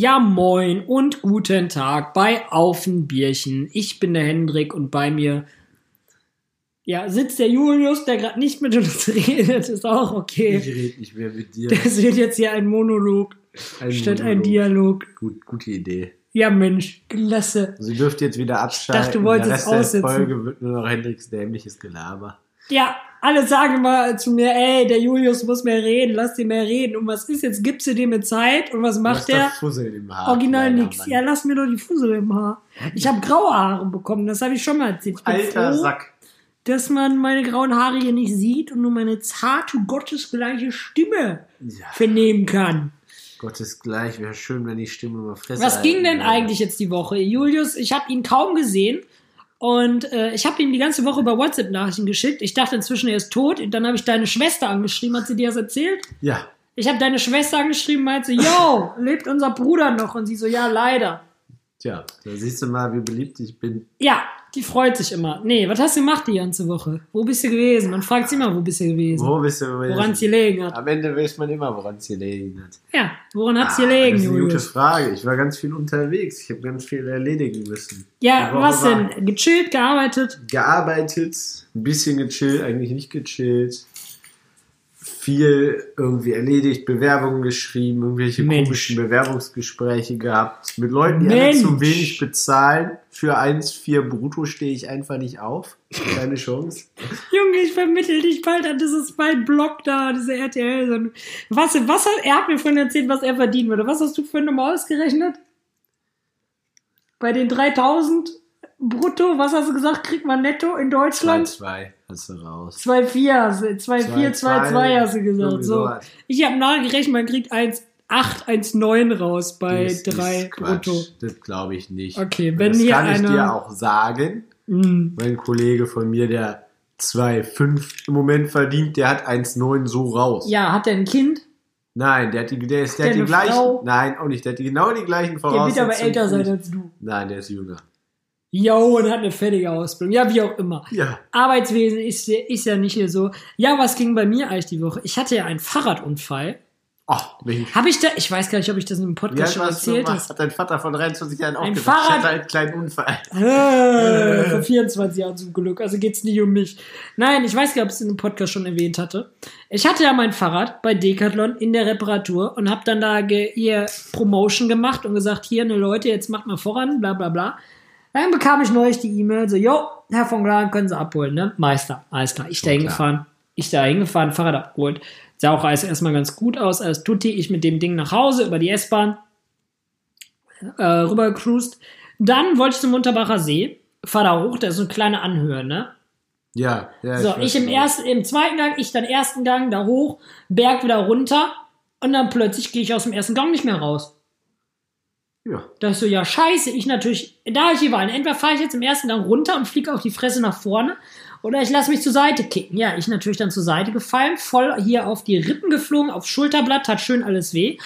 Ja, moin und guten Tag bei Auf ein Bierchen. Ich bin der Hendrik und bei mir ja, sitzt der Julius, der gerade nicht mit uns redet, ist auch okay. Ich rede nicht mehr mit dir. Das wird jetzt hier ein Monolog Ein statt ein Monolog. Dialog. Gut, gute Idee. Ja, Mensch, klasse. Sie dürft jetzt wieder abschalten. dachte, du wolltest Der Rest aussitzen. der Folge wird nur noch Hendricks dämliches Gelaber. Ja, alle sagen mal zu mir, ey, der Julius muss mehr reden, lass den mehr reden. Und was ist jetzt? Gibst du dem mehr Zeit? Und was macht der? Fussel im Haar. Original kleiner nix. Mann. Ja, lass mir doch die Fussel im Haar. Ich habe graue Haare bekommen, das habe ich schon mal erzählt. Alter froh, Sack. dass man meine grauen Haare hier nicht sieht und nur meine zarte, gottesgleiche Stimme Ja, vernehmen kann. Gottes gleich. Wäre schön, wenn die Stimme mal Fresse Was ging denn eigentlich jetzt die Woche? Julius, ich habe ihn kaum gesehen und äh, ich habe ihm die ganze Woche über WhatsApp Nachrichten geschickt. Ich dachte inzwischen, er ist tot. Und dann habe ich deine Schwester angeschrieben. Hat sie dir das erzählt? Ja. Ich habe deine Schwester angeschrieben, meinte, yo, lebt unser Bruder noch? Und sie so, ja, leider. Tja, da siehst du mal, wie beliebt ich bin. Ja, die freut sich immer. Nee, was hast du gemacht die ganze Woche? Wo bist du gewesen? Man fragt sich immer, wo bist du gewesen? Wo bist du? Woran es gelegen hat. Am Ende weiß man immer, woran es gelegen hat. Ja, woran Ah, gelegen, Das ist eine gute? Frage. Ich war ganz viel unterwegs. Ich habe ganz viel erledigen müssen. Ja, was denn? Gechillt, gearbeitet? Gearbeitet, ein bisschen gechillt, eigentlich nicht gechillt. Viel irgendwie erledigt, Bewerbungen geschrieben, irgendwelche Mensch. komischen Bewerbungsgespräche gehabt. Mit Leuten, die alle Mensch. zu wenig bezahlen. Für 1,4 brutto stehe ich einfach nicht auf. Keine Chance. Junge, ich vermittel dich bald an, das ist mein Blog da, diese RTL. So ein- Was, was hat, er hat mir vorhin erzählt, was er verdienen würde. Was hast du für eine Nummer ausgerechnet? Bei den 3000 brutto, was hast du gesagt, kriegt man netto in Deutschland? 2,2 hast du raus. 2,4, hast du- 2,4, 2,2 hast du gesagt. So. Ich habe nachgerechnet, man kriegt 1,8, 1,9 raus bei Das 3 ist Quatsch. brutto. Das glaube ich nicht. Okay, wenn das hier kann ich einer- dir auch sagen. Mm. Mein Kollege von mir, der 2,5 im Moment verdient, der hat 1,9 so raus. Ja, hat er ein Kind? Nein, der hat die, der ist, der Der hat die eine gleichen. Frau? Nein, auch nicht. Der hat die, genau die gleichen Der Voraussetzungen. wird aber älter sein ich. als du. Nein, der ist jünger. Jo, und hat eine fertige Ausbildung. Ja, wie auch immer. Ja. Arbeitswesen ist, ist ja nicht hier so. Ja, was ging bei mir eigentlich die Woche? Ich hatte ja einen Fahrradunfall. Ach, Mensch. Habe ich da, ich weiß gar nicht, ob ich das in einem Wie Podcast alt schon erzählt habe. Hat dein Vater von 23 Jahren auch Ein gesagt, ich Fahrrad- hatte einen kleinen Unfall. Äh, vor 24 Jahren zum Glück. Also geht's nicht um mich. Nein, ich weiß gar nicht, ob ich es in einem Podcast schon erwähnt hatte. Ich hatte ja mein Fahrrad bei Decathlon in der Reparatur und habe dann da ihr Promotion gemacht und gesagt, hier, ne Leute, jetzt macht mal voran, bla bla bla. Dann bekam ich neulich die E-Mail, so, jo, Herr von Glan, können Sie abholen, ne? Meister, alles klar. Ich da hingefahren, ich da hingefahren, Fahrrad abgeholt. Sah auch alles erstmal ganz gut aus, alles tutti. Ich mit dem Ding nach Hause über die S-Bahn äh, rüber gecruised. Dann wollte ich zum Unterbacher See, fahr da hoch, da ist so eine kleine Anhöhe, ne? Ja, ja. So, weiß ich im noch. ersten, im zweiten Gang, ich dann ersten Gang da hoch, Berg wieder runter und dann plötzlich gehe ich aus dem ersten Gang nicht mehr raus. Ja. Da ist so, ja, scheiße, ich natürlich, da ich hier war, entweder fahre ich jetzt im ersten Gang runter und fliege auf die Fresse nach vorne oder ich lasse mich zur Seite kicken. Ja, ich natürlich dann zur Seite gefallen, voll hier auf die Rippen geflogen, aufs Schulterblatt, hat schön alles weh.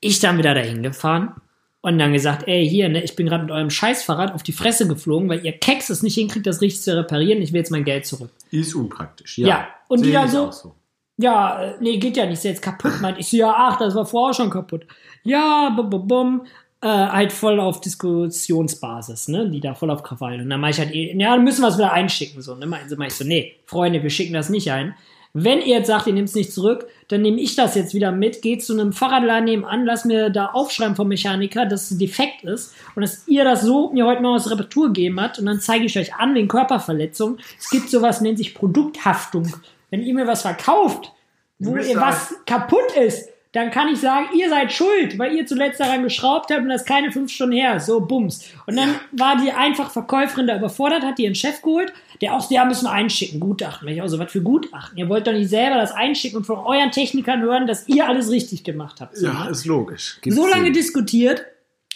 Ich dann wieder dahin gefahren und dann gesagt, ey, hier, ne, ich bin gerade mit eurem Scheißfahrrad auf die Fresse geflogen, weil ihr Keks es nicht hinkriegt, das richtig zu reparieren. Ich will jetzt mein Geld zurück. Ist unpraktisch. Ja. Ja, und die Sehe dann ich so- so. Ja, äh, nee, geht ja nicht, ist jetzt kaputt. Meint ich so, ja, ach, das war vorher schon kaputt. Ja, bum, bum, bum. Äh, halt voll auf Diskussionsbasis, ne, die da voll auf Krawall. Und dann mach ich halt, eh, ja, dann müssen wir es wieder einschicken, so, ne, meinen sie, mach ich so, nee, Freunde, wir schicken das nicht ein. Wenn ihr jetzt sagt, ihr nehmt es nicht zurück, dann nehme ich das jetzt wieder mit, geht zu einem Fahrradladen nebenan, lass mir da aufschreiben vom Mechaniker, dass es defekt ist und dass ihr das so mir heute mal aus Reparatur gegeben habt und dann zeige ich euch an wegen Körperverletzung. Es gibt sowas, nennt sich Produkthaftung. Wenn ihr mir was verkauft, wo ihr was kaputt ist, dann kann ich sagen, ihr seid schuld, weil ihr zuletzt daran geschraubt habt und das keine fünf Stunden her ist. So, bums. Und dann war die einfach Verkäuferin da überfordert, hat die ihren Chef geholt, der auch, ja, müssen wir einschicken, Gutachten. Ich auch so, was für Gutachten? Ihr wollt doch nicht selber das einschicken und von euren Technikern hören, dass ihr alles richtig gemacht habt. So, Ja, ne? ist logisch. Gibt's so lange Sinn. diskutiert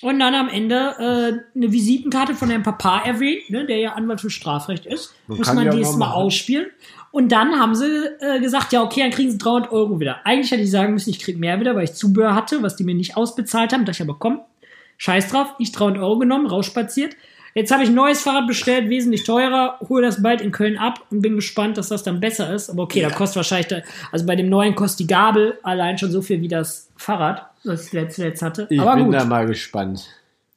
und dann am Ende äh, eine Visitenkarte von Herrn Papa erwähnt, ne, der ja Anwalt für Strafrecht ist. Man Muss man ja dieses mal mal machen. ausspielen. Und dann haben sie äh, gesagt, ja, okay, dann kriegen sie 300 Euro wieder. Eigentlich hätte ich sagen müssen, ich krieg mehr wieder, weil ich Zubehör hatte, was die mir nicht ausbezahlt haben. Da ich aber, komm, scheiß drauf, ich 300 Euro genommen, rausspaziert. Jetzt habe ich ein neues Fahrrad bestellt, wesentlich teurer, hole das bald in Köln ab und bin gespannt, dass das dann besser ist. Aber okay, da kostet wahrscheinlich, da, also bei dem neuen kostet die Gabel allein schon so viel wie das Fahrrad, das ich letzt, letzt hatte. Ich Aber bin gut, da mal gespannt,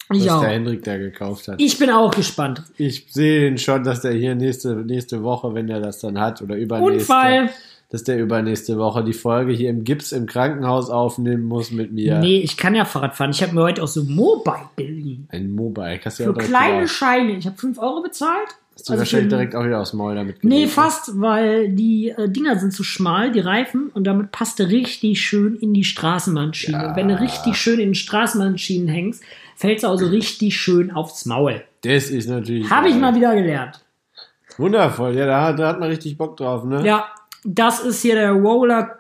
was auch. der Hendrik da gekauft hat. Ich bin auch gespannt. Ich sehe ihn schon, dass der hier nächste, nächste Woche, wenn er das dann hat, oder übernächste, Unfall. dass der übernächste Woche die Folge hier im Gips im Krankenhaus aufnehmen muss mit mir. Nee, ich kann ja Fahrrad fahren. Ich habe mir heute auch so Mobile geliehen. Ein Mobile. Hast du ja Für kleine wieder- Scheine. Ich habe 5 Euro bezahlt. Hast du Also wahrscheinlich für- direkt auch wieder aus dem Maul damit Nee, gelegt, ne? fast, weil die äh, Dinger sind zu schmal, die Reifen, und damit passt du richtig schön in die Straßenbahnschiene. Ja. Und wenn du richtig schön in den Straßenbahnschienen hängst, fällst du also richtig schön aufs Maul. Das ist natürlich. Habe ich mal wieder gelernt. Wundervoll. Ja, da hat, da hat man richtig Bock drauf, ne? Ja, das ist hier der Roller.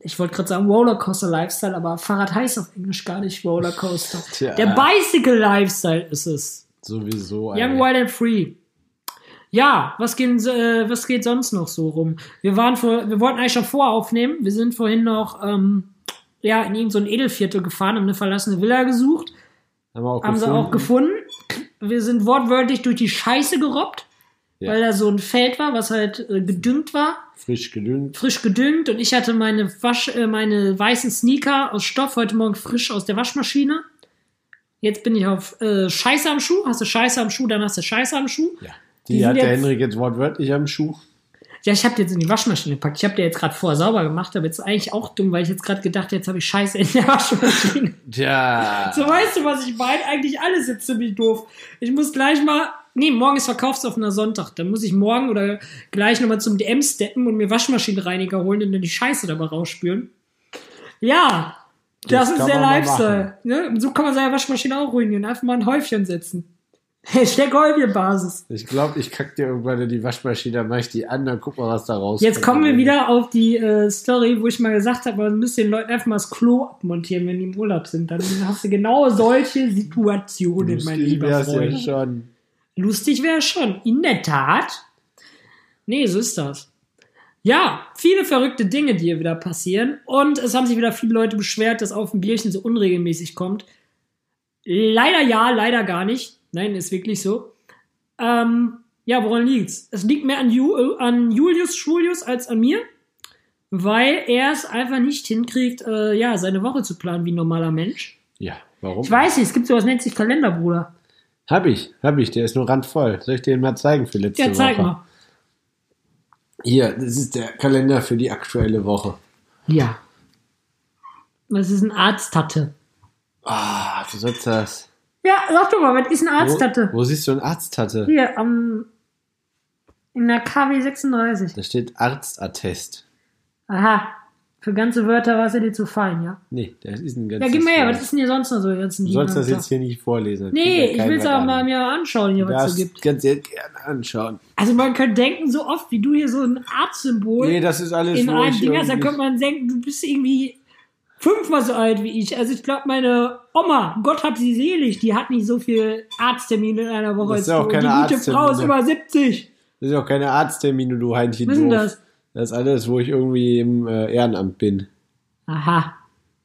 Ich wollte gerade sagen Rollercoaster Lifestyle, aber Fahrrad heißt auf Englisch gar nicht Rollercoaster. Tja. Der Bicycle Lifestyle ist es. Sowieso. Young, ey. Wild and Free. Ja, was, gehen, äh, was geht sonst noch so rum? Wir waren vor, wir wollten eigentlich schon voraufnehmen. Wir sind vorhin noch ähm, ja, in irgendein so ein Edelviertel gefahren, haben eine verlassene Villa gesucht. Haben wir auch Haben sie auch gefunden. Wir sind wortwörtlich durch die Scheiße gerobbt, Ja. weil da so ein Feld war, was halt äh, gedüngt war, Frisch gedüngt. frisch gedüngt. Und ich hatte meine, Wasch, äh, meine weißen Sneaker aus Stoff heute Morgen frisch aus der Waschmaschine. Jetzt bin ich auf äh, Scheiße am Schuh. Hast du Scheiße am Schuh, dann hast du Scheiße am Schuh. Ja. Die Die, hat der Henrik jetzt wortwörtlich am Schuh. Ja, ich habe jetzt in die Waschmaschine gepackt. Ich habe dir jetzt gerade vorher sauber gemacht, aber jetzt ist eigentlich auch dumm, weil ich jetzt gerade gedacht, jetzt habe ich Scheiße in der Waschmaschine. Tja. So weißt du, was ich meine? Eigentlich alles jetzt ziemlich doof. Ich muss gleich mal. Nee, morgen ist verkaufsoffener Sonntag. Dann muss ich morgen oder gleich nochmal zum DM steppen und mir Waschmaschinenreiniger holen und dann die Scheiße dabei rausspülen. Ja, das, Das ist der Lifestyle. Ne? Und so kann man seine Waschmaschine auch ruinieren. Einfach mal ein Häufchen setzen. Hashtag Häufchenbasis. Ich glaube, ich kack dir irgendwann in die Waschmaschine, dann mach ich die an, dann guck mal, was da rauskommt. Jetzt kommen wir wieder auf die äh, Story, wo ich mal gesagt habe, man müsste den Leuten einfach mal das Klo abmontieren, wenn die im Urlaub sind. Dann hast du genau solche Situationen, mein lieber Freund. ja schon. Lustig wäre schon. In der Tat. Nee, so ist das. Ja, viele verrückte Dinge, die hier wieder passieren. Und es haben sich wieder viele Leute beschwert, dass auf dem Bierchen so unregelmäßig kommt. Leider ja, leider gar nicht. Nein, ist wirklich so. Ähm, ja, woran liegt's? Es liegt mehr an, Ju äh, an Julius Schwulius als an mir, weil er es einfach nicht hinkriegt, äh, ja, seine Woche zu planen wie ein normaler Mensch. Ja, warum? Ich weiß nicht, es gibt sowas, nennt sich Kalender, Bruder. Hab ich, hab ich, der ist nur randvoll. Soll ich dir den mal zeigen für letzte Ja, zeig Woche? mal. Hier, das ist der Kalender für die aktuelle Woche. Ja. Was ist ein Arzthatte? Ah, wie soll's das? Ja, sag doch mal, was ist ein Wo, Arzthatte? wo siehst du einen Arzthatte? Hier, am. in der KW 36. Da steht Arztattest. Aha. Für ganze Wörter war es ja dir zu fein, ja? Nee, das ist ein Ja, ganzes gib mir her, was ist denn hier sonst noch so? ganzen Du sollst das jetzt hier nicht vorlesen. das Nee, ja ich will es an. mal mir anschauen, hier, was es so gibt. du jetzt gerne anschauen. Also man könnte denken, so oft wie du hier so ein Arztsymbol Nee, das ist alles, in wo einem Ding hast, irgendwie- könnte man denken, du bist irgendwie fünfmal so alt wie ich. Also ich glaube, meine Oma, Gott hab sie selig, die hat nicht so viel Arzttermine in einer Woche Das ist ja auch keine Die gute Frau ist über 70. Das ist auch keine Arzttermine, du Heinchen Was ist denn das? Das ist alles, wo ich irgendwie im äh, Ehrenamt bin. Aha,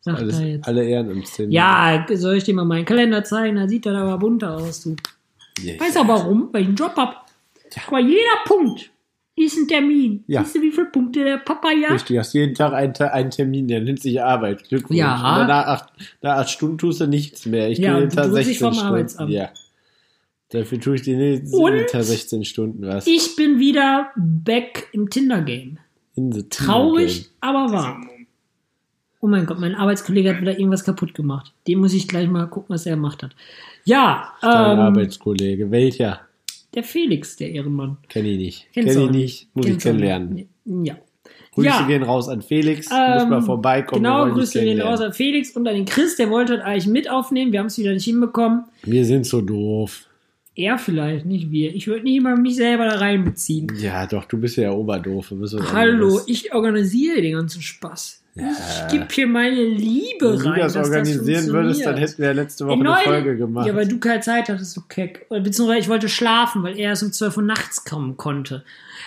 sagt Alles, er jetzt. alle Ehrenamtstermine. Ja, soll ich dir mal meinen Kalender zeigen? Da sieht er aber bunter aus, du. Yes. Weißt du warum? Weil ich einen Job hab. Guck mal, jeder Punkt ist ein Termin. Ja. Weißt du, wie viele Punkte der Papa ja? Richtig, hast jeden Tag einen, einen Termin, der nennt sich Arbeit. Glückwunsch. Ja. Und danach acht, nach acht Stunden tust du nichts mehr. Ich Ja, tue jeden Tag du drückst 16 dich vom Stunden. Arbeitsamt. Ja. Dafür tue ich dir jeden? Tag 16 Stunden was. Ich bin wieder back im Tinder-Game. In the Traurig, aber wahr. Oh mein Gott, mein Arbeitskollege hat wieder irgendwas kaputt gemacht. Dem muss ich gleich mal gucken, was er gemacht hat. Ja, Dein ähm, Arbeitskollege. Welcher? Der Felix, der Ehrenmann. Kenne ich nicht. Kenne ich nicht. Muss ich Kennst kennenlernen. Ja. Grüße Ja. gehen raus an Felix. Muss Ähm, mal vorbeikommen. wir Genau, Grüße gehen raus an Felix und an den Chris, der wollte heute eigentlich mit aufnehmen. Wir haben es wieder nicht hinbekommen. Wir sind so doof. Er vielleicht, nicht wir. Ich würde nicht mal mich selber da reinbeziehen. Ja, doch, du bist ja Oberdoof. Hallo, ich organisiere den ganzen Spaß. Ich gebe hier meine Liebe Wenn du rein. das dass organisieren würdest, dann hätten wir ja letzte Woche In eine Folge gemacht. Ja, weil du keine Zeit hattest, du Keck. Beziehungsweise ich wollte schlafen, weil er erst um 12 Uhr nachts kommen konnte.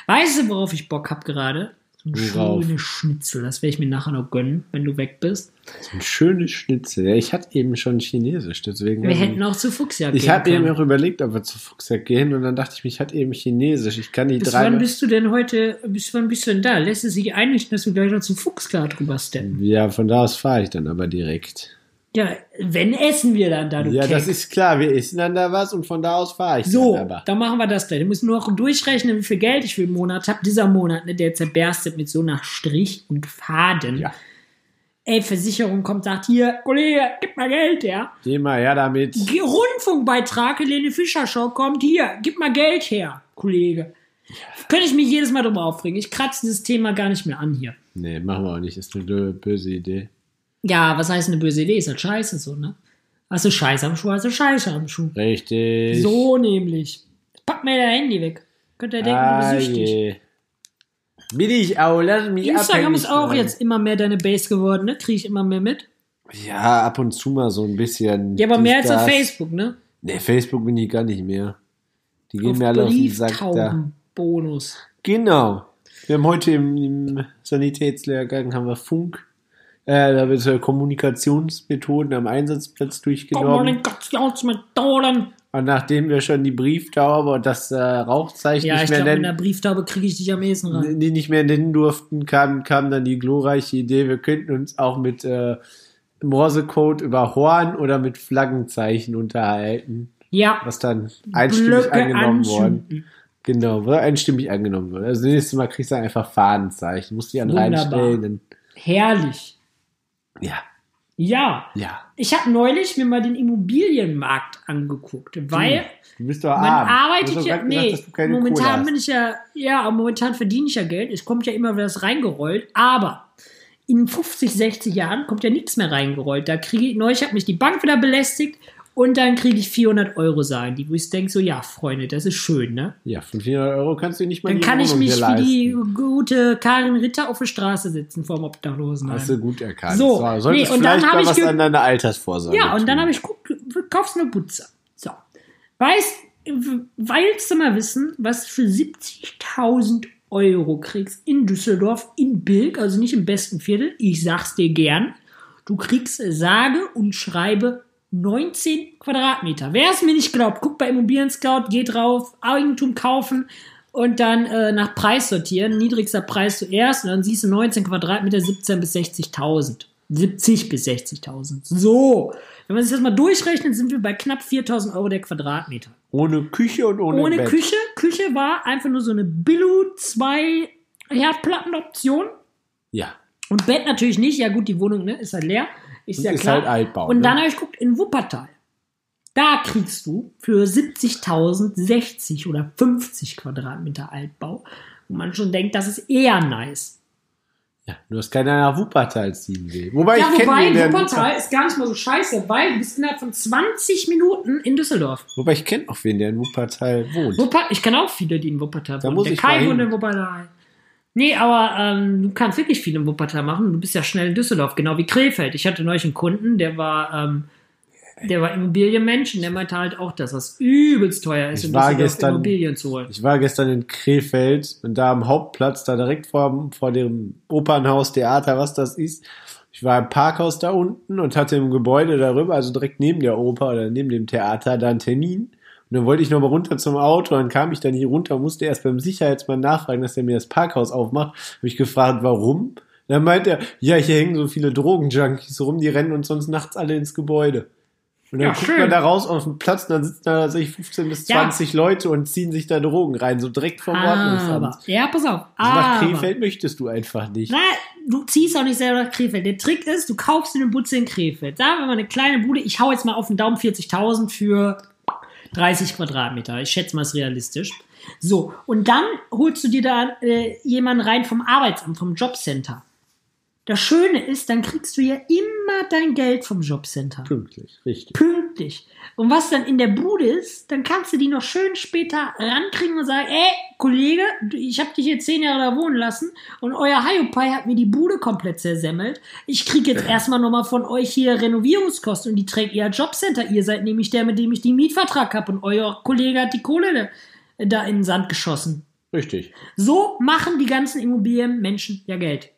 Weißt du, worauf ich Bock hab gerade? So ein Worauf? schönes Schnitzel. Das werde ich mir nachher noch gönnen, wenn du weg bist. So ein schönes Schnitzel. Ja, ich hatte eben schon Chinesisch, deswegen. Wir hätten auch zu Fuchsjagd ich gehen habe eben auch überlegt, ob wir zu Fuchsjagd gehen und dann dachte ich mir, ich hatte eben Chinesisch. Ich kann die Bis drei. wann bist du denn heute, bis wann bist du denn da? Lässt es sich einrichten, dass wir gleich noch zum Fuchsjagd rüber steppen? ja, von da aus fahre ich dann aber direkt. Ja, wenn essen wir dann da, du ja, Keck. das ist klar. Wir essen dann da was und von da aus fahre ich So, dann aber. dann machen wir das gleich. Du musst nur noch durchrechnen, wie viel Geld ich für den Monat habe. Dieser Monat, ne, der zerberstet mit so nach Strich und Faden. Ja. Ey, Versicherung kommt, sagt, hier, Kollege, gib mal Geld, ja. Geh mal her damit. Rundfunkbeitrag, Helene Fischer Show kommt, hier, gib mal Geld her, Kollege. Könnte ich mich jedes Mal drüber aufregen. Ich kratze dieses Thema gar nicht mehr an hier. Nee, machen wir auch nicht. Ist eine böse Idee. Ja, was heißt eine böse Idee? Ist halt scheiße so, ne? Hast du Scheiße am Schuh, hast du Scheiße am Schuh. Richtig. So nämlich. Pack mir dein Handy weg. Könnt ihr denken, du ah, bist süchtig. je. Bin ich auch, lass mich Instagram ist auch jetzt immer mehr deine Base geworden, ne? Kriege ich immer mehr mit. Ja, ab und zu mal so ein bisschen. Ja, aber mehr als auf. Facebook, ne? Nee, Facebook bin ich gar nicht mehr. Die gehen auf mir alle auf den Sack da. Brieftaubenbonus. Genau. Wir haben heute im, im Sanitätslehrgang haben wir Funk, äh, da wird so Kommunikationsmethoden am Einsatzplatz durchgenommen. Kommunikationsmethoden. Und nachdem wir schon die Brieftaube und das äh, Rauchzeichen Ja, ich nicht mehr glaube, mit einer nennen, Brieftaube kriege ich dich am ehesten rein. die nicht mehr nennen durften, kam, kam dann die glorreiche Idee, wir könnten uns auch mit äh, Morsecode über Horn oder mit Flaggenzeichen unterhalten, Ja, was dann einstimmig Blöcke angenommen worden. anzünden. Genau, weil einstimmig angenommen wird. Also nächstes Mal kriegst du einfach Fadenzeichen, musst die an reinstellen. Herrlich. Ja, Ja, ja. ich habe neulich mir mal den Immobilienmarkt angeguckt, weil Du bist doch man arbeitet ja, gesagt, nee, keine momentan bin ich ja, ja, momentan verdiene ich ja Geld, es kommt ja immer wieder was reingerollt, aber in 50, 60 Jahren kommt ja nichts mehr reingerollt. Da kriege ich, neulich hat mich die Bank wieder belästigt und dann kriege ich 400 Euro sein, die wo ich denke so, ja, Freunde, das ist schön, ne? Ja, für 400 Euro kannst du nicht mal Dann kann ich mich wie die gute Karin Ritter auf der Straße sitzen vorm Obdachlosenheim. Hast du gut erkannt. So, solltest nee, und dann vielleicht hab mal ich was an deiner Altersvorsorge Ja, und dann tun. habe ich guckt, kaufst eine Butze. So. Weißt, willst du mal wissen, was für 70.000 Euro kriegst in Düsseldorf, in Bilk, also nicht im besten Viertel, ich sag's dir gern, du kriegst sage und schreibe 19 Quadratmeter. Wer es mir nicht glaubt, guckt bei Immobilien Scout, geht drauf, Eigentum kaufen und dann äh, nach Preis sortieren. Niedrigster Preis zuerst und dann siehst du 19 Quadratmeter, 17 bis 60.000. 70 bis 60.000. So, wenn man sich das mal durchrechnet, sind wir bei knapp 4.000 Euro der Quadratmeter. Ohne Küche und ohne, Ohne Bett. Küche. Küche war einfach nur so eine Billo 2 Herdplattenoption. Ja. Und Bett natürlich nicht. Ja gut, die Wohnung ne, ist halt leer. Ist ja ist klar. halt Altbau. Und ne? dann habe ich geguckt, in Wuppertal. Da kriegst du für 70.000 60 oder 50 Quadratmeter Altbau, wo man schon denkt, das ist eher nice. ja, nur dass keiner nach Wuppertal ziehen will. Wobei ja, ich kenne wobei in Wuppertal ist gar nicht mal so scheiße, weil du bist innerhalb von 20 Minuten in Düsseldorf. Wobei ich kenne auch wen, der in Wuppertal wohnt. Wuppertal, ich kenne auch viele, die in Wuppertal Da wohnen. muss Der ich Kai wohnt in Wuppertal. Nee, aber ähm, du kannst wirklich viel in Wuppertal machen. Du bist ja schnell in Düsseldorf, genau wie Krefeld. Ich hatte neulich einen Kunden, der war, ähm, der war Immobilienmensch und der meinte halt auch, dass das übelst teuer ist, Ich in war Düsseldorf gestern- Immobilien zu holen. Ich war gestern in Krefeld und da am Hauptplatz, da direkt vor, vor dem Opernhaus, Theater, was das ist. Ich war im Parkhaus da unten und hatte im Gebäude darüber, also direkt neben der Oper oder neben dem Theater, da einen Termin. Und dann wollte ich noch mal runter zum Auto, dann kam ich dann hier runter, musste erst beim Sicherheitsmann nachfragen, dass er mir das Parkhaus aufmacht. Habe ich gefragt, warum? Dann meint er, ja, hier hängen so viele Drogenjunkies rum, die rennen uns sonst nachts alle ins Gebäude. Und dann Ja, guckt schön. man da raus auf den Platz, und dann sitzen da tatsächlich 15 bis Ja. 20 Leute und ziehen sich da Drogen rein, so direkt vom Ordnungsamt. ja, pass auf. Also nach Aber, Krefeld möchtest du einfach nicht. na, du ziehst auch nicht selber nach Krefeld. Der Trick ist, du kaufst dir eine Butze in Krefeld. Sagen wir mal eine kleine Bude. Ich hau jetzt mal auf den Daumen 40.000 für 30 Quadratmeter. Ich schätze mal, ist realistisch. So, und dann holst du dir da äh, jemanden rein vom Arbeitsamt, vom Jobcenter. Das Schöne ist, dann kriegst du ja immer dein Geld vom Jobcenter. Pünktlich, richtig. Pünktlich. Und was dann in der Bude ist, dann kannst du die noch schön später rankriegen und sagen, ey, Kollege, ich habe dich hier zehn Jahre da wohnen lassen und euer Hiopai hat mir die Bude komplett zersemmelt. Ich kriege jetzt erstmal nochmal von euch hier Renovierungskosten und die trägt ihr Jobcenter. Ihr seid nämlich der, mit dem ich den Mietvertrag habe und euer Kollege hat die Kohle da in den Sand geschossen. Richtig. So machen die ganzen Immobilienmenschen ja Geld.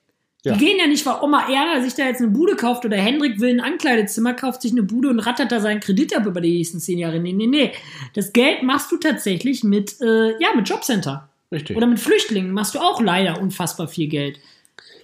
Ja. Die gehen ja nicht, weil Oma Erna sich da jetzt eine Bude kauft oder Hendrik will ein Ankleidezimmer, kauft sich eine Bude und rattert da seinen Kredit ab über die nächsten zehn Jahre. Nee, nee, nee. Das Geld machst du tatsächlich mit, äh, ja, mit Jobcenter. Richtig. Oder mit Flüchtlingen machst du auch leider unfassbar viel Geld.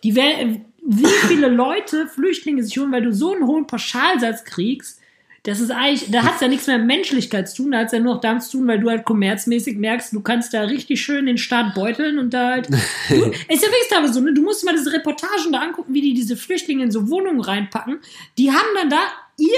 Die, wer- wie viele Leute Flüchtlinge sich holen, weil du so einen hohen Pauschalsatz kriegst, das ist eigentlich, da hat es ja nichts mehr mit Menschlichkeit zu tun, da hat es ja nur noch damit zu tun, weil du halt kommerzmäßig merkst, du kannst da richtig schön den Staat beuteln und da halt. Du, ist ja wirklich aber so, ne? Du musst mal diese Reportagen da angucken, wie die diese Flüchtlinge in so Wohnungen reinpacken. Die haben dann da, ihr,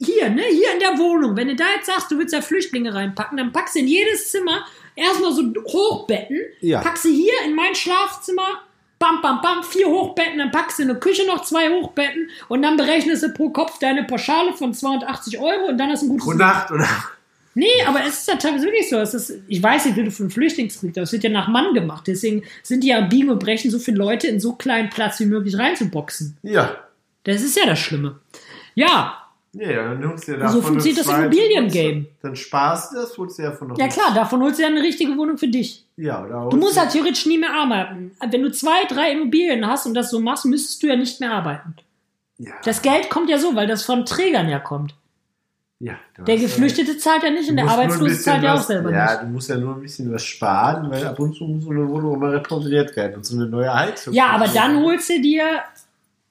hier, ne, hier in der Wohnung, wenn du da jetzt sagst, du willst da Flüchtlinge reinpacken, dann packst du in jedes Zimmer erstmal so Hochbetten, Ja. packst sie hier in mein Schlafzimmer, bam, bam, bam, vier Hochbetten, dann packst du in der Küche noch zwei Hochbetten und dann berechnest du pro Kopf deine Pauschale von 280 Euro und dann hast du ein gutes Pro Nacht, oder? Nee, aber es ist ja teilweise wirklich so. Es ist, ich weiß nicht, wie du für einen Flüchtlingskrieg, das wird ja nach Mann gemacht. Deswegen sind die ja Biegen und Brechen, so viele Leute in so kleinen Platz wie möglich reinzuboxen. Ja. Das ist ja das Schlimme. Ja, Ja, ja, dann holst du ja So davon funktioniert eine das Immobilien-Game. Dann sparst du das, holst du ja von noch ja klar, davon holst du ja eine richtige Wohnung für dich. Ja, oder Du musst halt theoretisch nie mehr arbeiten. Wenn du zwei, drei Immobilien hast und das so machst, müsstest du ja nicht mehr arbeiten. ja, Das Geld kommt ja so, weil das von Trägern ja kommt. ja, Der hast ja- Geflüchtete zahlt ja nicht und der Arbeitslose zahlt ja auch selber Ja, nicht. du musst ja nur ein bisschen was sparen, weil ab und zu muss so eine Wohnung immer repariert werden und so eine neue Heizung. Ja, aber dann holst du dir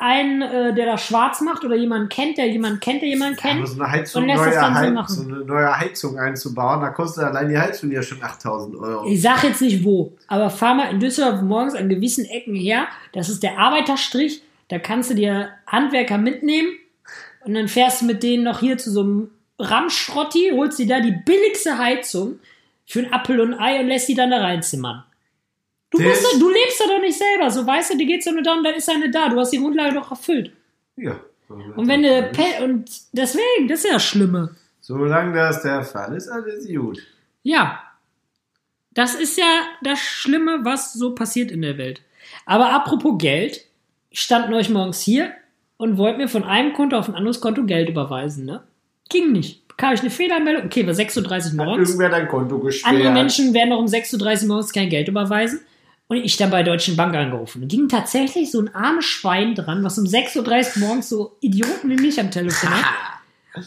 einen, äh, der das schwarz macht oder jemanden kennt, der jemanden kennt, der jemanden kennt. so eine Heizung, und lässt neue das dann so Heiz- machen. so eine neue Heizung einzubauen, da kostet allein die Heizung ja schon 8000 Euro. Ich sag jetzt nicht wo, aber fahr mal in Düsseldorf morgens an gewissen Ecken her. Das ist der Arbeiterstrich. Da kannst du dir Handwerker mitnehmen und dann fährst du mit denen noch hier zu so einem Ramschrotti, holst dir da die billigste Heizung für ein Apfel und ein Ei und lässt die dann da reinzimmern. Du, da- du lebst da doch nicht selber, so weißt du, dir geht's doch nur darum, dann ist eine da. Du hast die Grundlage doch erfüllt. Ja. Und wenn du und deswegen, das ist ja das Schlimme. Solange das der Fall ist, alles gut. Ja. Das ist ja das Schlimme, was so passiert in der Welt. Aber apropos Geld, ich stand neulich morgens hier und wollte mir von einem Konto auf ein anderes Konto Geld überweisen, ne? Ging nicht. Bekam ich eine Fehlermeldung. Okay, war 6.30 Uhr Hat morgens. irgendwer dein Konto gesperrt? Andere Menschen werden noch um 6.30 Uhr morgens kein Geld überweisen. Und ich dann bei Deutschen Bank angerufen. Und ging tatsächlich so ein armes Schwein dran, was um 6.30 Uhr morgens so Idioten wie mich am Telefon hat.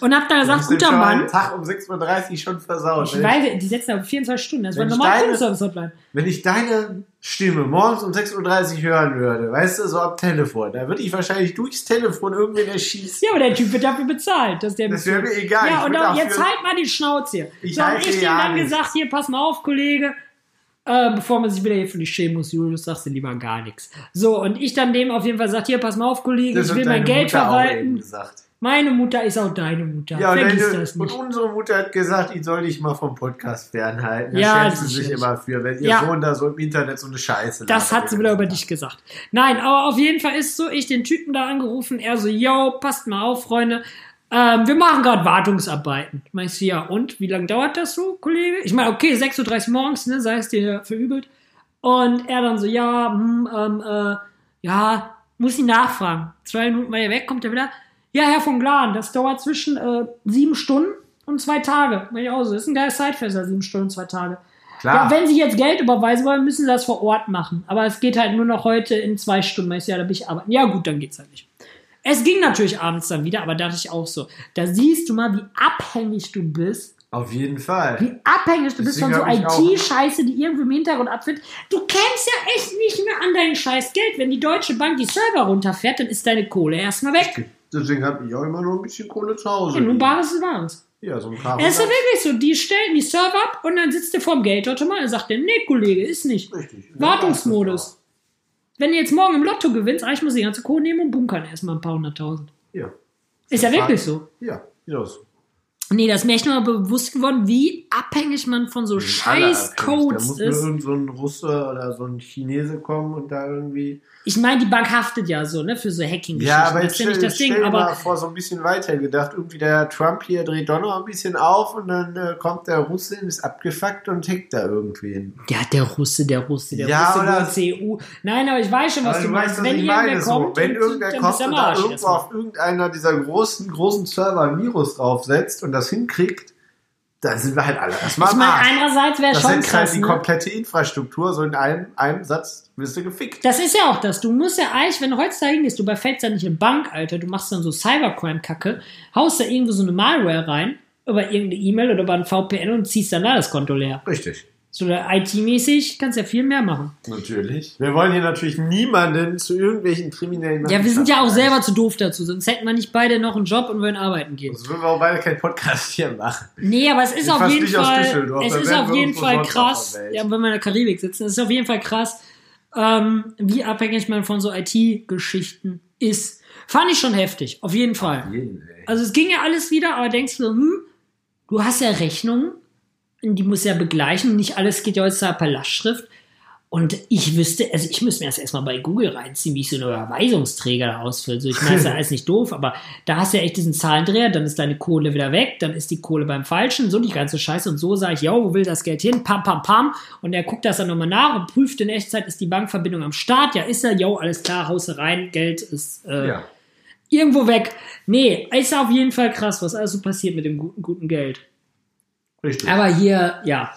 Und hab da gesagt, guter Mann. Tag um 6.30 Uhr schon versaut. Ich weiß, die setzen aber 24 Stunden. Das war Wenn ich normal deine- Kundenservice-Hotline. Wenn ich deine Stimme morgens um 6.30 Uhr hören würde, weißt du, so am Telefon, da würde ich wahrscheinlich durchs Telefon irgendwen erschießen. Ja, aber der Typ wird dafür bezahlt. Dass der Das wäre mir egal. Ja, und auch, dafür- jetzt halt mal die Schnauze hier. Ich so, halte ich ja ihm dann nicht. gesagt, hier, pass mal auf, Kollege. Äh, bevor man sich wieder hier für die schämen muss, Julius, sagst du lieber gar nichts. So, und ich dann dem auf jeden Fall sagt, hier, pass mal auf, Kollege, Das ich will mein Geld Mutter verwalten. Meine Mutter ist auch deine Mutter. Ja, und, Vergiss deine, das und nicht. unsere Mutter hat gesagt, ich soll dich mal vom Podcast fernhalten. Da Ja, schämt sie sich immer für, wenn ihr Ja. Sohn da so im Internet so eine Scheiße Das hat sie wieder über dich gesagt. Nein, aber auf jeden Fall ist so, ich den Typen da angerufen, er so, yo, passt mal auf, Freunde. Ähm, wir machen gerade Wartungsarbeiten. Meinst du, ja, und? Wie lange dauert das so, Kollege? Ich meine, okay, 6.30 Uhr morgens, ne, sei es dir verübelt. Und er dann so, ja, hm, ähm, äh, ja, muss ich nachfragen. Zwei Minuten war er weg, kommt er wieder. Ja, Herr von Glan, das dauert zwischen äh, sieben Stunden und zwei Tage. Wenn ich auch so, das ist ein geiles Zeitfenster, sieben Stunden und zwei Tage. Klar. Ja, wenn Sie jetzt Geld überweisen wollen, müssen Sie das vor Ort machen. Aber es geht halt nur noch heute in zwei Stunden. Ich so, Ja, da bin ich arbeiten. Ja, gut, dann geht's halt nicht. Es ging natürlich abends dann wieder, aber da dachte ich auch so. Da siehst du mal, wie abhängig du bist. Auf jeden Fall. Wie abhängig du bist von so IT-Scheiße, die irgendwo im Hintergrund abfindet. Du kämst ja echt nicht mehr an dein scheiß Geld. Wenn die Deutsche Bank die Server runterfährt, dann ist deine Kohle erstmal weg. Deswegen habe ich auch immer noch ein bisschen Kohle zu Hause. Ja, liegen. bares ist Wahres. Ja, so ein paar Es ist ja wirklich so, die stellen die Server ab und dann sitzt du vorm Geldautomat und sagt der, nee, Kollege, ist nicht. Richtig. Wartungsmodus. Wenn du jetzt morgen im Lotto gewinnst, ah, ich muss die ganze Kohle nehmen und bunkern erstmal ein paar hunderttausend. Ja. Ist ja wirklich so. Ja, ja so. Nee, das ist mir echt nur mal bewusst geworden, wie abhängig man von so scheiß abhängig. Da Codes muss nur ist. irgend so ein Russe oder so ein Chinese kommen und da irgendwie. Ich meine, die Bank haftet ja so, ne, für so Hacking-Geschichten. Ja, aber das jetzt ist ja nicht stell, das Ding, stell dir mal aber vor, so ein bisschen weiter gedacht. Irgendwie der Trump hier dreht doch noch ein bisschen auf und dann äh, kommt der Russe, ist abgefuckt und hackt da irgendwen. ja, der Russe, der Russe, der Ja, Russe, oder- der CU. Nein, aber ich weiß schon, was Aber du meinst. Wenn ich irgendwer meine. So, kommt, wenn irgendwer kommt und da irgendwo auf irgendeiner dieser großen, großen Server ein Virus draufsetzt und das hinkriegt, da sind wir halt alle erstmal Ich meine, einerseits wäre Das schon ist halt krass. die Ne? komplette Infrastruktur, so in einem, einem Satz wirst du gefickt. Das ist ja auch das. Du musst ja eigentlich, wenn du heutzutage hingehst, du überfällst ja nicht eine Bank, Alter, du machst dann so Cybercrime-Kacke, haust da irgendwo so eine Malware rein, über irgendeine E-Mail oder über ein VPN und ziehst dann da das Konto leer. Richtig. So IT-mäßig kannst du ja viel mehr machen. Natürlich. Wir wollen hier natürlich niemanden zu irgendwelchen kriminellen Ja, wir sind ja auch selber zu doof dazu, sonst hätten wir nicht beide noch einen Job und würden arbeiten gehen. Sonst würden wir auch beide keinen Podcast hier machen. Nee, aber es ist Ich auf jeden Fall, es ist auf jeden Fall auf krass, ja, wenn wir in der Karibik sitzen, es ist auf jeden Fall krass, ähm, wie abhängig man von so IT-Geschichten ist. Fand ich schon heftig, auf jeden Fall. Jeden, ey. Also es ging ja alles wieder, aber denkst du, hm, du hast ja Rechnungen, die muss ja begleichen, nicht alles geht ja heutzutage per Lastschrift. Und ich wüsste, also ich müsste mir das erstmal bei Google reinziehen, wie ich so eine Überweisungsträger da ausfülle. So, ich meine, das ist ja alles nicht doof, aber da hast du ja echt diesen Zahlendreher, dann ist deine Kohle wieder weg, dann ist die Kohle beim Falschen, so die ganze Scheiße. Und so sage ich, ja, wo will das Geld hin? Pam, pam, pam. Und er guckt das dann nochmal nach und prüft in Echtzeit, ist die Bankverbindung am Start? Ja, ist er, jo, alles klar, haust rein, Geld ist äh, Ja. irgendwo weg. Nee, ist auf jeden Fall krass, was alles so passiert mit dem guten, guten Geld. Richtig. Aber hier, ja.